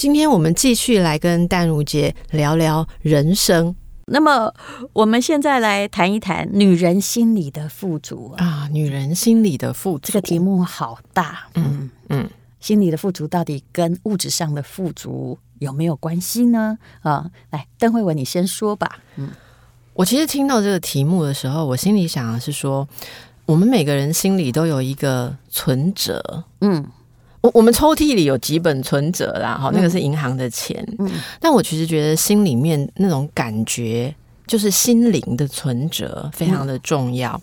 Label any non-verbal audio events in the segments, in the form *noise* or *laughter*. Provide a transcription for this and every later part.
今天我们继续来跟淡如姐聊聊人生。那么，我们现在来谈一谈女人心里的富足啊，女人心里的富足，这个题目好大。嗯嗯，心里的富足到底跟物质上的富足有没有关系呢？啊，来，邓慧文，你先说吧。嗯，我其实听到这个题目的时候，我心里想的是说，我们每个人心里都有一个存折。嗯。我我们抽屉里有几本存折啦，哈，那个是银行的钱。嗯，但我其实觉得心里面那种感觉。就是心灵的存折非常的重要。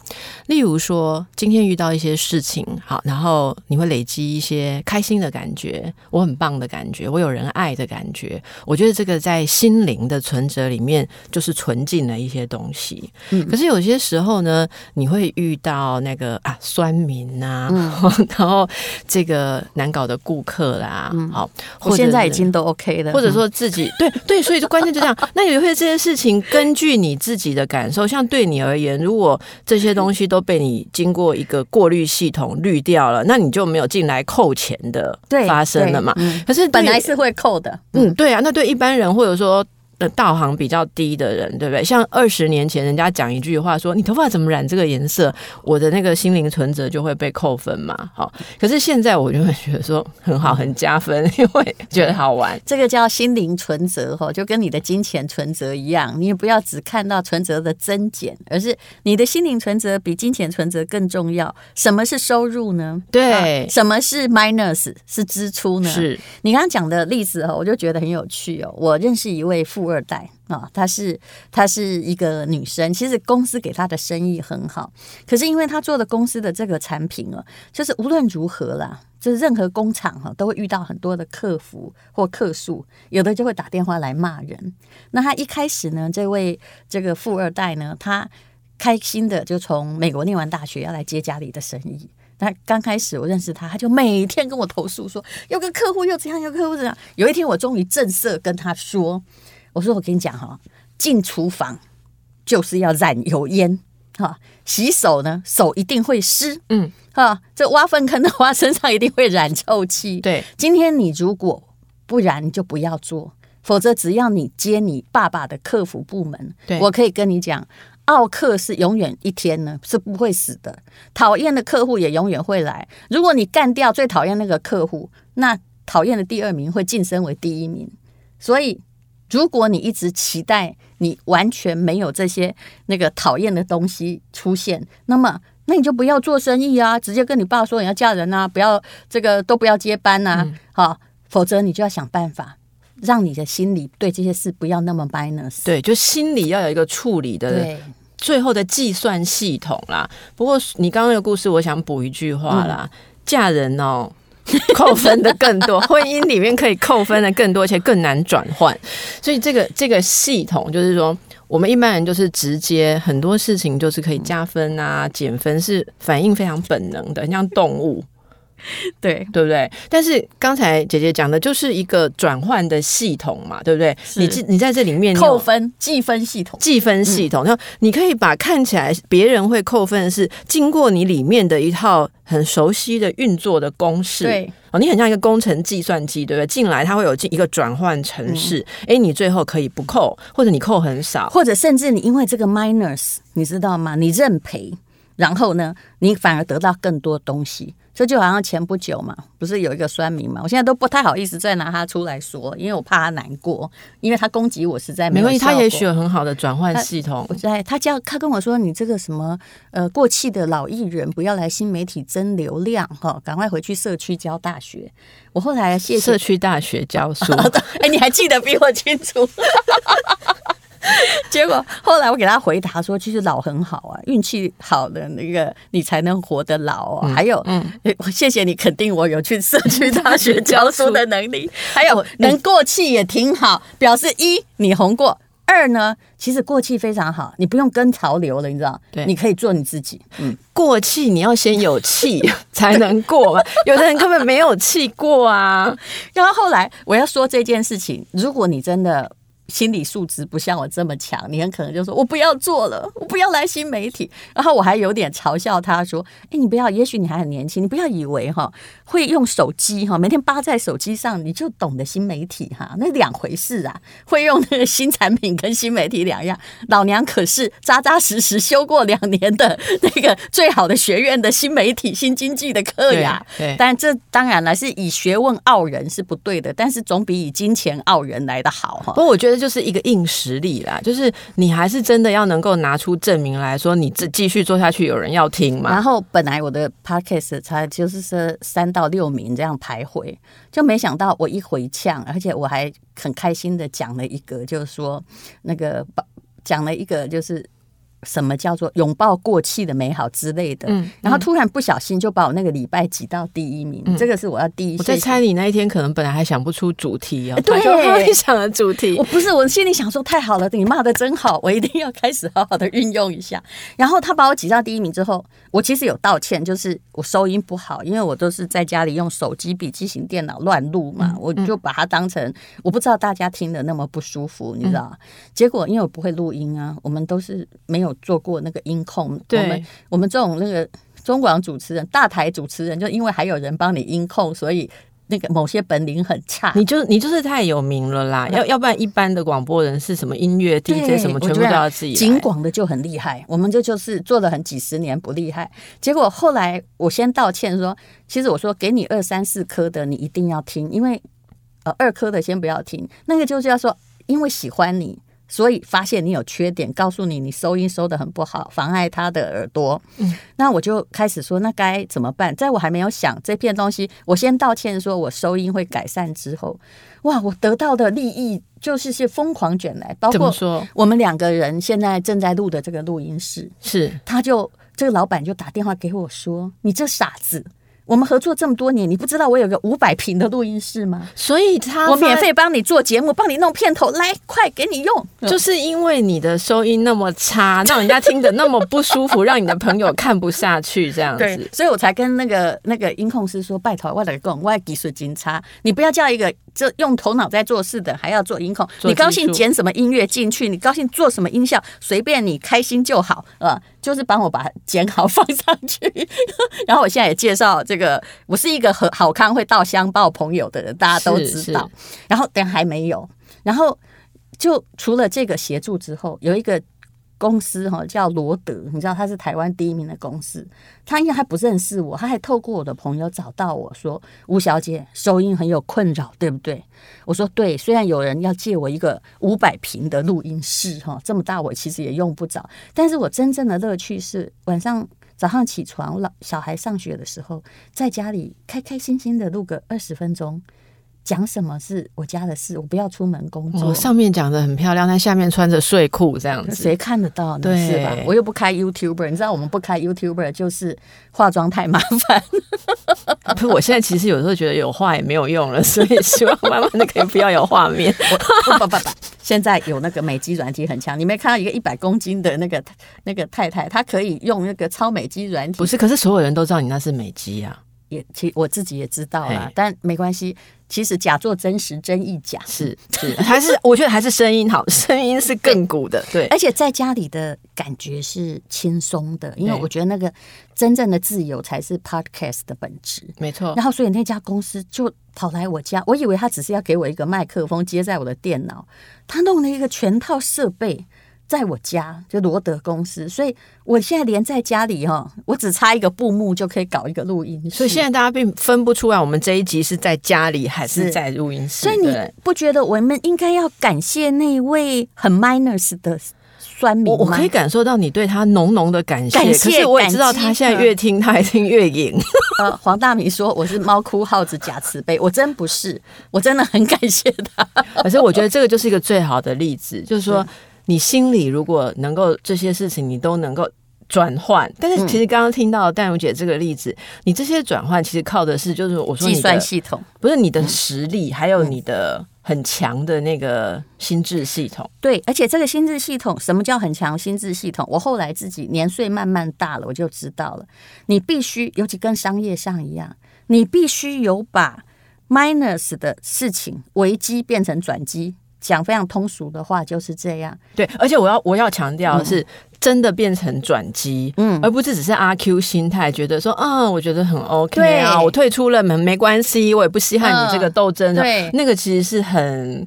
例如说，今天遇到一些事情，好，然后你会累积一些开心的感觉，我很棒的感觉，我有人爱的感觉。我觉得这个在心灵的存折里面就是存进了一些东西。嗯，可是有些时候呢，你会遇到那个啊酸民啊，嗯、*laughs* 然后这个难搞的顾客啦，嗯、好，我现在已经都 OK 了，或者说自己、嗯、对对，所以就关键就这样。*laughs* 那有些这些事情根据。你自己的感受，像对你而言，如果这些东西都被你经过一个过滤系统滤掉了，那你就没有进来扣钱的发生了嘛？嗯、可是本来是会扣的，嗯，对啊，那对一般人或者说。呃，道行比较低的人，对不对？像二十年前，人家讲一句话说：“你头发怎么染这个颜色？”我的那个心灵存折就会被扣分嘛。好，可是现在我就会觉得说很好，很加分，*laughs* 因为觉得好玩。这个叫心灵存折哈，就跟你的金钱存折一样，你也不要只看到存折的增减，而是你的心灵存折比金钱存折更重要。什么是收入呢？对，啊、什么是 minus 是支出呢？是你刚刚讲的例子哈，我就觉得很有趣哦。我认识一位富。富二代啊，她是她是一个女生，其实公司给她的生意很好，可是因为她做的公司的这个产品啊，就是无论如何啦，就是任何工厂哈都会遇到很多的客服或客诉，有的就会打电话来骂人。那她一开始呢，这位这个富二代呢，她开心的就从美国念完大学要来接家里的生意。那刚开始我认识他，他就每天跟我投诉说，有个客户又怎样，有个客户怎样。有一天我终于正色跟他说。我说：“我跟你讲哈，进厨房就是要染油烟哈，洗手呢手一定会湿，嗯哈，这挖粪坑的话身上一定会染臭气。对，今天你如果不然你就不要做，否则只要你接你爸爸的客服部门，对，我可以跟你讲，奥客是永远一天呢是不会死的，讨厌的客户也永远会来。如果你干掉最讨厌那个客户，那讨厌的第二名会晋升为第一名，所以。”如果你一直期待你完全没有这些那个讨厌的东西出现，那么那你就不要做生意啊！直接跟你爸说你要嫁人啊，不要这个都不要接班呐、啊，好、嗯，否则你就要想办法让你的心里对这些事不要那么 minus。对，就心里要有一个处理的最后的计算系统啦。不过你刚刚的故事，我想补一句话啦：嗯、嫁人哦。*laughs* 扣分的更多，*laughs* 婚姻里面可以扣分的更多，而且更难转换。所以这个这个系统就是说，我们一般人就是直接很多事情就是可以加分啊、减分，是反应非常本能的，很像动物。*laughs* 对对不对？但是刚才姐姐讲的就是一个转换的系统嘛，对不对？你你在这里面扣分计分系统，计分系统，然后你可以把看起来别人会扣分的是经过你里面的一套很熟悉的运作的公式。对哦，你很像一个工程计算机，对不对？进来它会有一个转换程式，哎、嗯，你最后可以不扣，或者你扣很少，或者甚至你因为这个 minus，你知道吗？你认赔，然后呢，你反而得到更多东西。这就好像前不久嘛，不是有一个酸民嘛？我现在都不太好意思再拿他出来说，因为我怕他难过，因为他攻击我实在没有。没关系，他也许有很好的转换系统。我在他叫他跟我说：“你这个什么呃过气的老艺人，不要来新媒体争流量哈，赶快回去社区教大学。”我后来社区大学教书。*laughs* 哎，你还记得比我清楚。*laughs* 结果后来我给他回答说，其实老很好啊，运气好的那个你才能活得老啊。还有，嗯，谢谢你肯定我有去社区大学教书的能力。*laughs* 还有能过气也挺好，表示一你红过，二呢，其实过气非常好，你不用跟潮流了，你知道？对，你可以做你自己。嗯，过气你要先有气 *laughs* 才能过嘛，有的人根本没有气过啊。然后后来我要说这件事情，如果你真的。心理素质不像我这么强，你很可能就说：“我不要做了，我不要来新媒体。”然后我还有点嘲笑他说：“哎，你不要，也许你还很年轻，你不要以为哈会用手机哈，每天扒在手机上你就懂得新媒体哈，*laughs* 那两回事啊。会用那个新产品跟新媒体两样。老娘可是扎扎实实修过两年的那个最好的学院的新媒体新经济的课呀。对，但这当然了，是以学问傲人是不对的，但是总比以金钱傲人来的好哈。不过我觉得。就是一个硬实力啦，就是你还是真的要能够拿出证明来说，你这继续做下去，有人要听嘛。然后本来我的 podcast 才就是说三到六名这样徘徊，就没想到我一回呛，而且我还很开心的讲了一个，就是说那个讲了一个就是。什么叫做拥抱过气的美好之类的？嗯，然后突然不小心就把我那个礼拜挤到第一名，嗯、这个是我要第一。我在猜你那一天可能本来还想不出主题哦，对，你想的主题，*laughs* 我不是，我心里想说太好了，你骂的真好，我一定要开始好好的运用一下。然后他把我挤到第一名之后，我其实有道歉，就是我收音不好，因为我都是在家里用手机、笔记型电脑乱录嘛，嗯、我就把它当成我不知道大家听的那么不舒服，你知道？嗯、结果因为我不会录音啊，我们都是没有做过那个。音控，我们我们这种那个中广主持人、大台主持人，就因为还有人帮你音控，所以那个某些本领很差。你就你就是太有名了啦，要要不然一般的广播人是什么音乐 DJ 什么，全部都要自己。警广的就很厉害，我们这就，就是做了很几十年不厉害。结果后来我先道歉说，其实我说给你二三四颗的，你一定要听，因为呃二颗的先不要听，那个就是要说，因为喜欢你。所以发现你有缺点，告诉你你收音收的很不好，妨碍他的耳朵。嗯，那我就开始说，那该怎么办？在我还没有想这片东西，我先道歉，说我收音会改善之后，哇，我得到的利益就是是疯狂卷来，包括我们两个人现在正在录的这个录音室，是他就这个老板就打电话给我说，你这傻子。我们合作这么多年，你不知道我有个五百平的录音室吗？所以他我免费帮你做节目，帮你弄片头，来，快给你用。*laughs* 就是因为你的收音那么差，*laughs* 让人家听得那么不舒服，让你的朋友看不下去，这样子。对，所以我才跟那个那个音控师说，拜托，我来讲，我技术真差，你不要叫一个这用头脑在做事的，还要做音控。你高兴剪什么音乐进去，你高兴做什么音效，随便你开心就好，啊，就是帮我把它剪好放上去。*laughs* 然后我现在也介绍这个。我是一个很好康会到香报朋友的人，大家都知道。然后但还没有，然后就除了这个协助之后，有一个公司哈叫罗德，你知道他是台湾第一名的公司。他因为还不认识我，他还透过我的朋友找到我说：“吴小姐，收音很有困扰，对不对？”我说：“对。”虽然有人要借我一个五百平的录音室哈，这么大我其实也用不着。但是我真正的乐趣是晚上。早上起床，老小孩上学的时候，在家里开开心心的录个二十分钟，讲什么是我家的事，我不要出门工作。我上面讲的很漂亮，但下面穿着睡裤这样子，谁看得到呢？对是吧？我又不开 YouTuber，你知道我们不开 YouTuber 就是化妆太麻烦。*laughs* 不，我现在其实有时候觉得有画也没有用了，所以希望慢慢的可以不要有画面。*laughs* 不不不不。现在有那个美肌软体很强，你没看到一个一百公斤的那个那个太太，她可以用那个超美肌软体。不是，可是所有人都知道你那是美肌啊。也，其实我自己也知道了，但没关系。其实假作真实，真亦假。是是，还是我觉得还是声音好，声音是亘古的。对，而且在家里的感觉是轻松的，因为我觉得那个真正的自由才是 podcast 的本质。没错。然后，所以那家公司就跑来我家，我以为他只是要给我一个麦克风接在我的电脑，他弄了一个全套设备。在我家就罗德公司，所以我现在连在家里哈，我只差一个布幕就可以搞一个录音。所以现在大家并分不出来，我们这一集是在家里还是在录音室。所以你不觉得我们应该要感谢那位很 minus 的酸民吗？我可以感受到你对他浓浓的感谢，感谢，可是我也知道他现在越听他还听越赢。*laughs* 呃，黄大米说我是猫哭耗子假慈悲，我真不是，我真的很感谢他。可是我觉得这个就是一个最好的例子，就是说。你心里如果能够这些事情，你都能够转换。但是其实刚刚听到淡如姐这个例子，嗯、你这些转换其实靠的是，就是我说计算系统，不是你的实力，嗯、还有你的很强的那个心智系统。对，而且这个心智系统，什么叫很强心智系统？我后来自己年岁慢慢大了，我就知道了。你必须，尤其跟商业上一样，你必须有把 minus 的事情危机变成转机。讲非常通俗的话就是这样。对，而且我要我要强调的是。嗯真的变成转机，嗯，而不是只是阿 Q 心态，觉得说啊，我觉得很 OK 啊，我退出了门没关系，我也不稀罕你这个斗争，对，那个其实是很。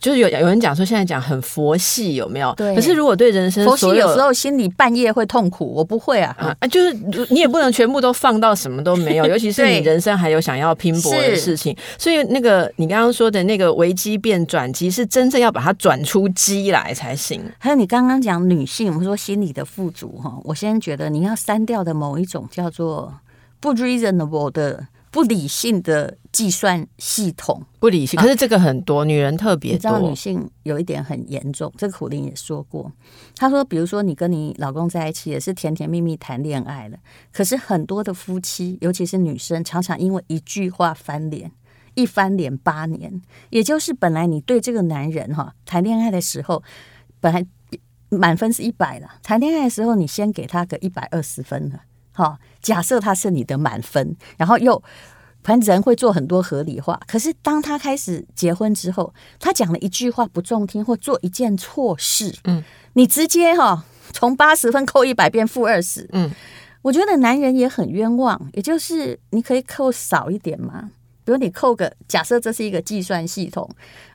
就是有有人讲说，现在讲很佛系有没有？对。可是如果对人生，佛系有时候心里半夜会痛苦，我不会啊。啊，就是你也不能全部都放到什么都没有，*laughs* 尤其是你人生还有想要拼搏的事情。所以那个你刚刚说的那个危机变转机，是真正要把它转出机来才行。还有你刚刚讲女性，我们说心理的富足哈，我现在觉得你要删掉的某一种叫做不 reasonable 的。不理性的计算系统，不理性。可是这个很多、啊、女人特别多，你知道女性有一点很严重。这个苦林也说过，她说，比如说你跟你老公在一起也是甜甜蜜蜜谈恋爱了，可是很多的夫妻，尤其是女生，常常因为一句话翻脸，一翻脸八年。也就是本来你对这个男人哈谈恋爱的时候，本来满分是一百了，谈恋爱的时候你先给他个一百二十分了。好，假设他是你的满分，然后又反正人会做很多合理化。可是当他开始结婚之后，他讲了一句话不中听，或做一件错事，嗯，你直接哈从八十分扣一百变负二十，嗯，我觉得男人也很冤枉。也就是你可以扣少一点嘛。比如你扣个，假设这是一个计算系统，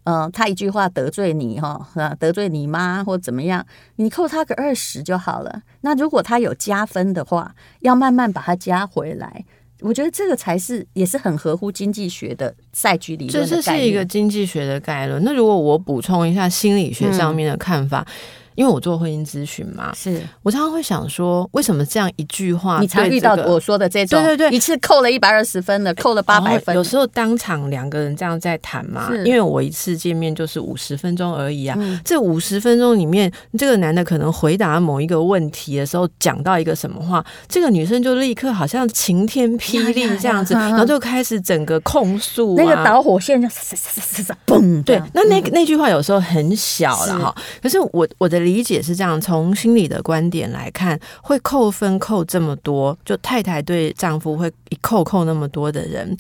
嗯、呃，他一句话得罪你哈，得罪你妈或怎么样，你扣他个二十就好了。那如果他有加分的话，要慢慢把它加回来。我觉得这个才是也是很合乎经济学的赛局理论。这是一个经济学的概论。那如果我补充一下心理学上面的看法。嗯因为我做婚姻咨询嘛，是我常常会想说，为什么这样一句话，你常遇到我说的这种，对对对，一次扣了一百二十分的，扣了八百分。有时候当场两个人这样在谈嘛，因为我一次见面就是五十分钟而已啊。嗯、这五十分钟里面，这个男的可能回答某一个问题的时候，讲到一个什么话，这个女生就立刻好像晴天霹雳这样子，然后就开始整个控诉、啊，那个导火线就 *laughs* 嘣。对，那那那句话有时候很小了哈，可是我我的。理解是这样，从心理的观点来看，会扣分扣这么多，就太太对丈夫会一扣扣那么多的人，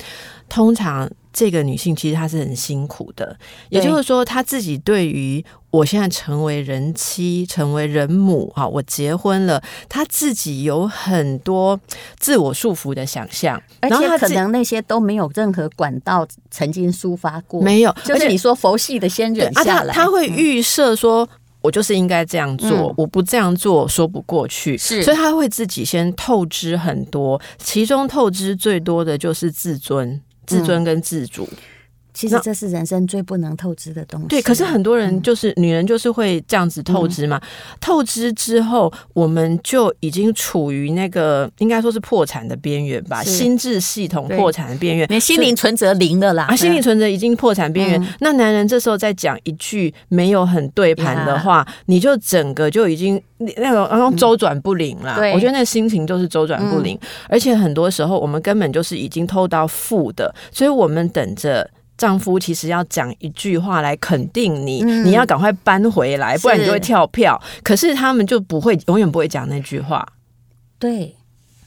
通常这个女性其实她是很辛苦的。也就是说，她自己对于我现在成为人妻、成为人母哈，我结婚了，她自己有很多自我束缚的想象，而且可能那些都没有任何管道曾经抒发过，没有，就是你说佛系的先忍下来，她会预设说。我就是应该这样做，嗯，我不这样做说不过去，是，所以他会自己先透支很多，其中透支最多的就是自尊、自尊跟自主。嗯其实这是人生最不能透支的东西。对，可是很多人就是、嗯、女人，就是会这样子透支嘛。透支之后，我们就已经处于那个应该说是破产的边缘吧，心智系统破产的边缘，连心灵存折零了啦。啊，心灵存折已经破产边缘、嗯。那男人这时候再讲一句没有很对盘的话，你就整个就已经那个然后周转不灵了、嗯。我觉得那心情就是周转不灵、嗯，而且很多时候我们根本就是已经透到负的，所以我们等着。丈夫其实要讲一句话来肯定你，嗯、你要赶快搬回来，不然你就会跳票。可是他们就不会，永远不会讲那句话。对，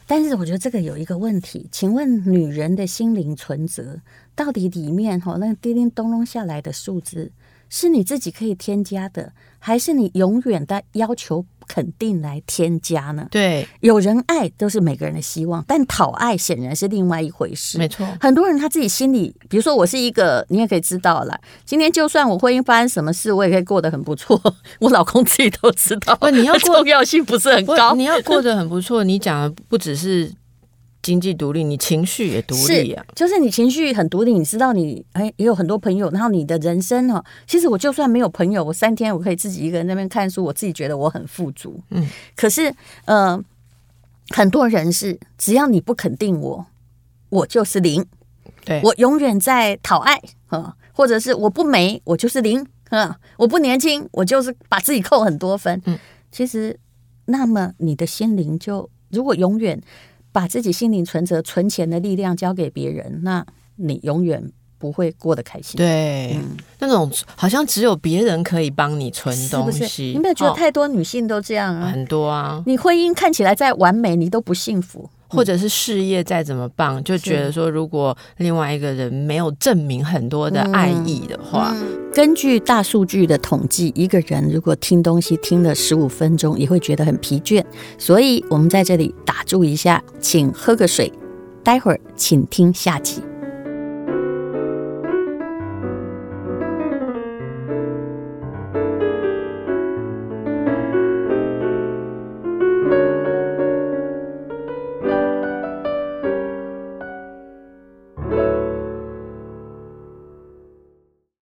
但是我觉得这个有一个问题，请问女人的心灵存折到底里面哈那叮叮咚咚下来的数字，是你自己可以添加的，还是你永远的要求？肯定来添加呢？对，有人爱都是每个人的希望，但讨爱显然是另外一回事。没错，很多人他自己心里，比如说我是一个，你也可以知道了。今天就算我婚姻发生什么事，我也可以过得很不错。*laughs* 我老公自己都知道，不，你要 *laughs* 重要性不是很高，你要过得很不错。你讲的不只是。经济独立，你情绪也独立啊！就是你情绪很独立，你知道你哎也有很多朋友，然后你的人生哈，其实我就算没有朋友，我三天我可以自己一个人在那边看书，我自己觉得我很富足。嗯，可是呃，很多人是只要你不肯定我，我就是零。对，我永远在讨爱啊，或者是我不美，我就是零啊，我不年轻，我就是把自己扣很多分。嗯，其实那么你的心灵就如果永远。把自己心灵存折存钱的力量交给别人，那你永远不会过得开心。对，嗯、那种好像只有别人可以帮你存东西，是是你有没有觉得太多女性都这样啊？哦、很多啊，你婚姻看起来再完美，你都不幸福。或者是事业再怎么棒，就觉得说，如果另外一个人没有证明很多的爱意的话，根据大数据的统计，一个人如果听东西听了十五分钟，也会觉得很疲倦。所以我们在这里打住一下，请喝个水，待会儿请听下集。